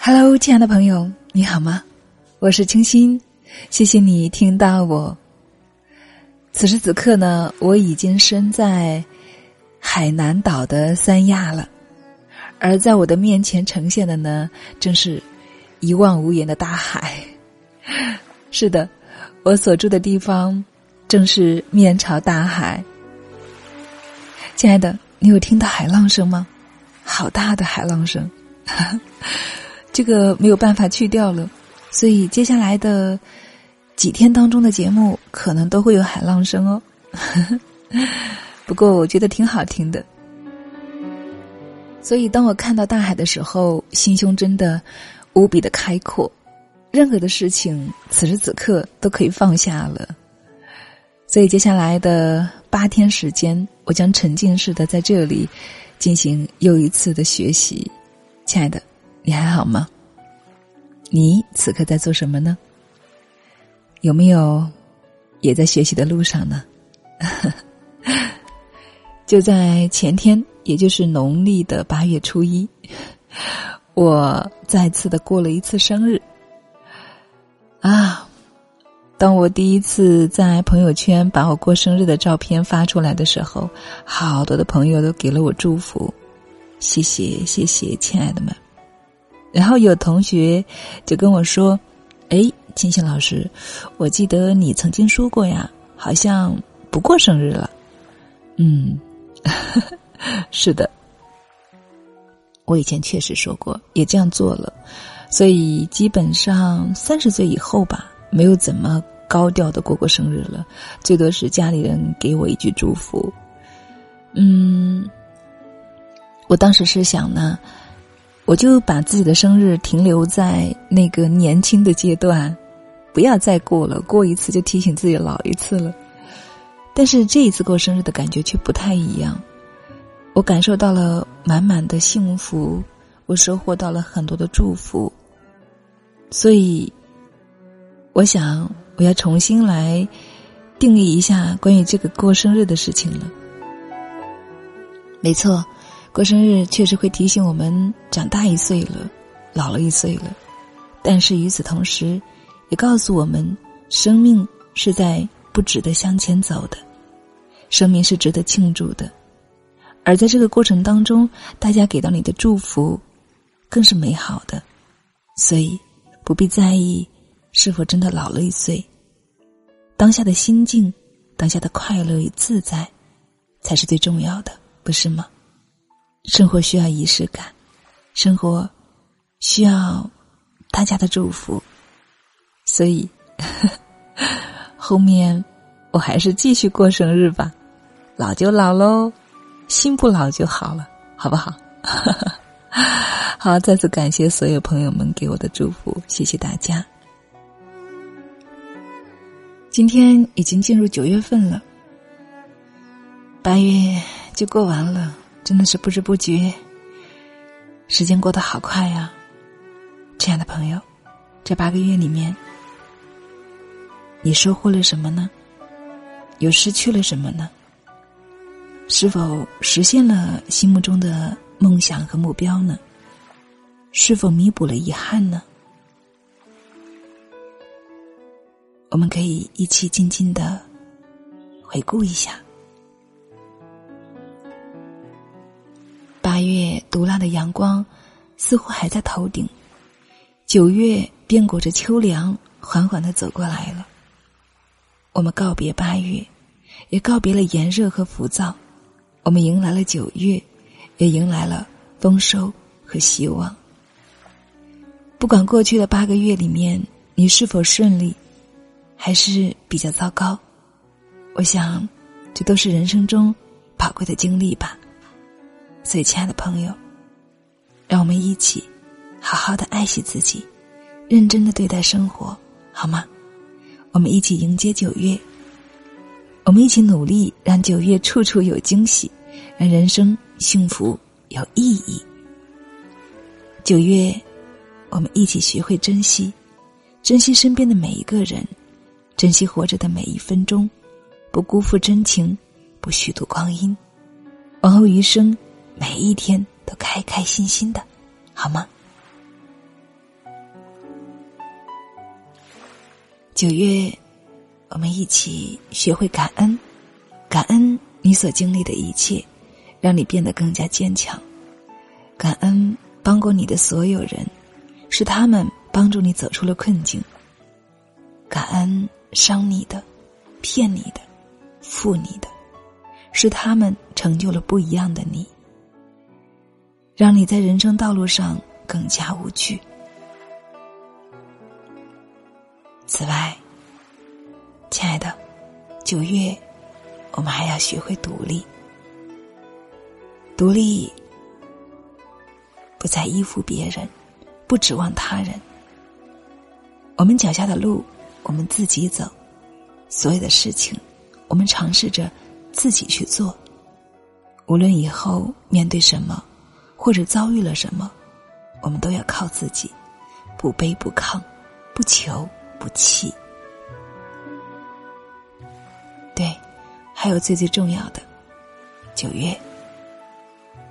Hello，亲爱的朋友，你好吗？我是清新，谢谢你听到我。此时此刻呢，我已经身在海南岛的三亚了，而在我的面前呈现的呢，正是一望无垠的大海。是的，我所住的地方正是面朝大海。亲爱的，你有听到海浪声吗？好大的海浪声！这个没有办法去掉了，所以接下来的几天当中的节目可能都会有海浪声哦。不过我觉得挺好听的，所以当我看到大海的时候，心胸真的无比的开阔，任何的事情此时此刻都可以放下了。所以接下来的八天时间，我将沉浸式的在这里进行又一次的学习，亲爱的。你还好吗？你此刻在做什么呢？有没有也在学习的路上呢？就在前天，也就是农历的八月初一，我再次的过了一次生日。当我第一次在朋友圈把我过生日的照片发出来的时候，好多的朋友都给了我祝福，谢谢谢谢，亲爱的们。然后有同学就跟我说：“哎，金星老师，我记得你曾经说过呀，好像不过生日了。”嗯，是的，我以前确实说过，也这样做了，所以基本上三十岁以后吧，没有怎么高调的过过生日了，最多是家里人给我一句祝福。嗯，我当时是想呢。我就把自己的生日停留在那个年轻的阶段，不要再过了，过一次就提醒自己老一次了。但是这一次过生日的感觉却不太一样，我感受到了满满的幸福，我收获到了很多的祝福，所以，我想我要重新来定义一下关于这个过生日的事情了。没错。过生日确实会提醒我们长大一岁了，老了一岁了，但是与此同时，也告诉我们生命是在不值得向前走的，生命是值得庆祝的，而在这个过程当中，大家给到你的祝福，更是美好的，所以不必在意是否真的老了一岁，当下的心境，当下的快乐与自在，才是最重要的，不是吗？生活需要仪式感，生活需要大家的祝福，所以 后面我还是继续过生日吧。老就老喽，心不老就好了，好不好？好，再次感谢所有朋友们给我的祝福，谢谢大家。今天已经进入九月份了，八月就过完了。真的是不知不觉，时间过得好快呀，亲爱的朋友，这八个月里面，你收获了什么呢？又失去了什么呢？是否实现了心目中的梦想和目标呢？是否弥补了遗憾呢？我们可以一起静静的回顾一下。八月毒辣的阳光，似乎还在头顶。九月便裹着秋凉，缓缓的走过来了。我们告别八月，也告别了炎热和浮躁。我们迎来了九月，也迎来了丰收和希望。不管过去的八个月里面你是否顺利，还是比较糟糕，我想，这都是人生中宝贵的经历吧。所以，亲爱的朋友，让我们一起好好的爱惜自己，认真的对待生活，好吗？我们一起迎接九月，我们一起努力，让九月处处有惊喜，让人生幸福有意义。九月，我们一起学会珍惜，珍惜身边的每一个人，珍惜活着的每一分钟，不辜负真情，不虚度光阴，往后余生每一天都开开心心的，好吗？九月，我们一起学会感恩，感恩你所经历的一切，让你变得更加坚强。感恩帮过你的所有人，是他们帮助你走出了困境。感恩伤你的、骗你的、负你的，是他们成就了不一样的你，让你在人生道路上更加无惧。此外，亲爱的，九月，我们还要学会独立。独立，不再依附别人，不指望他人。我们脚下的路，我们自己走；所有的事情，我们尝试着自己去做。无论以后面对什么，或者遭遇了什么，我们都要靠自己，不卑不亢，不求。不弃，对，还有最最重要的，九月，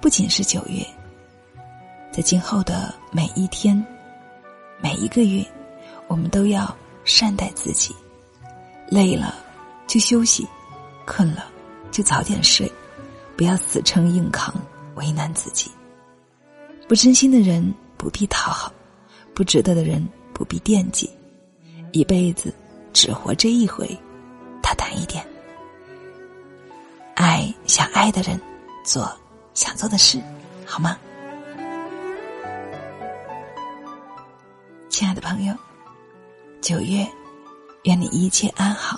不仅是九月，在今后的每一天、每一个月，我们都要善待自己，累了就休息，困了就早点睡，不要死撑硬扛，为难自己。不真心的人不必讨好，不值得的人不必惦记。一辈子只活这一回，大胆一点，爱想爱的人，做想做的事，好吗？亲爱的朋友，九月，愿你一切安好，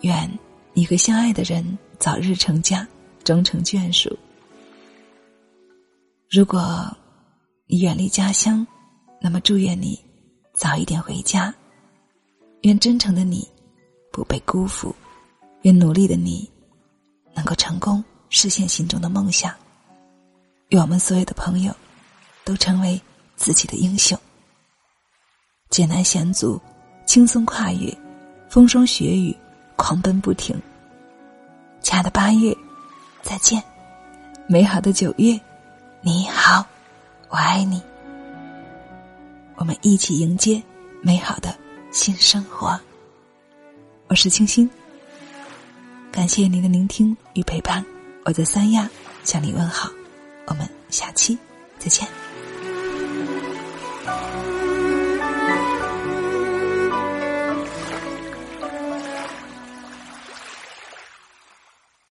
愿你和相爱的人早日成家，终成眷属。如果你远离家乡，那么祝愿你早一点回家。愿真诚的你不被辜负，愿努力的你能够成功实现心中的梦想。愿我们所有的朋友都成为自己的英雄。艰难险阻，轻松跨越，风霜雪雨，狂奔不停。亲爱的八月，再见；美好的九月，你好，我爱你。我们一起迎接美好的。新生活，我是清新。感谢您的聆听与陪伴，我在三亚向你问好，我们下期再见。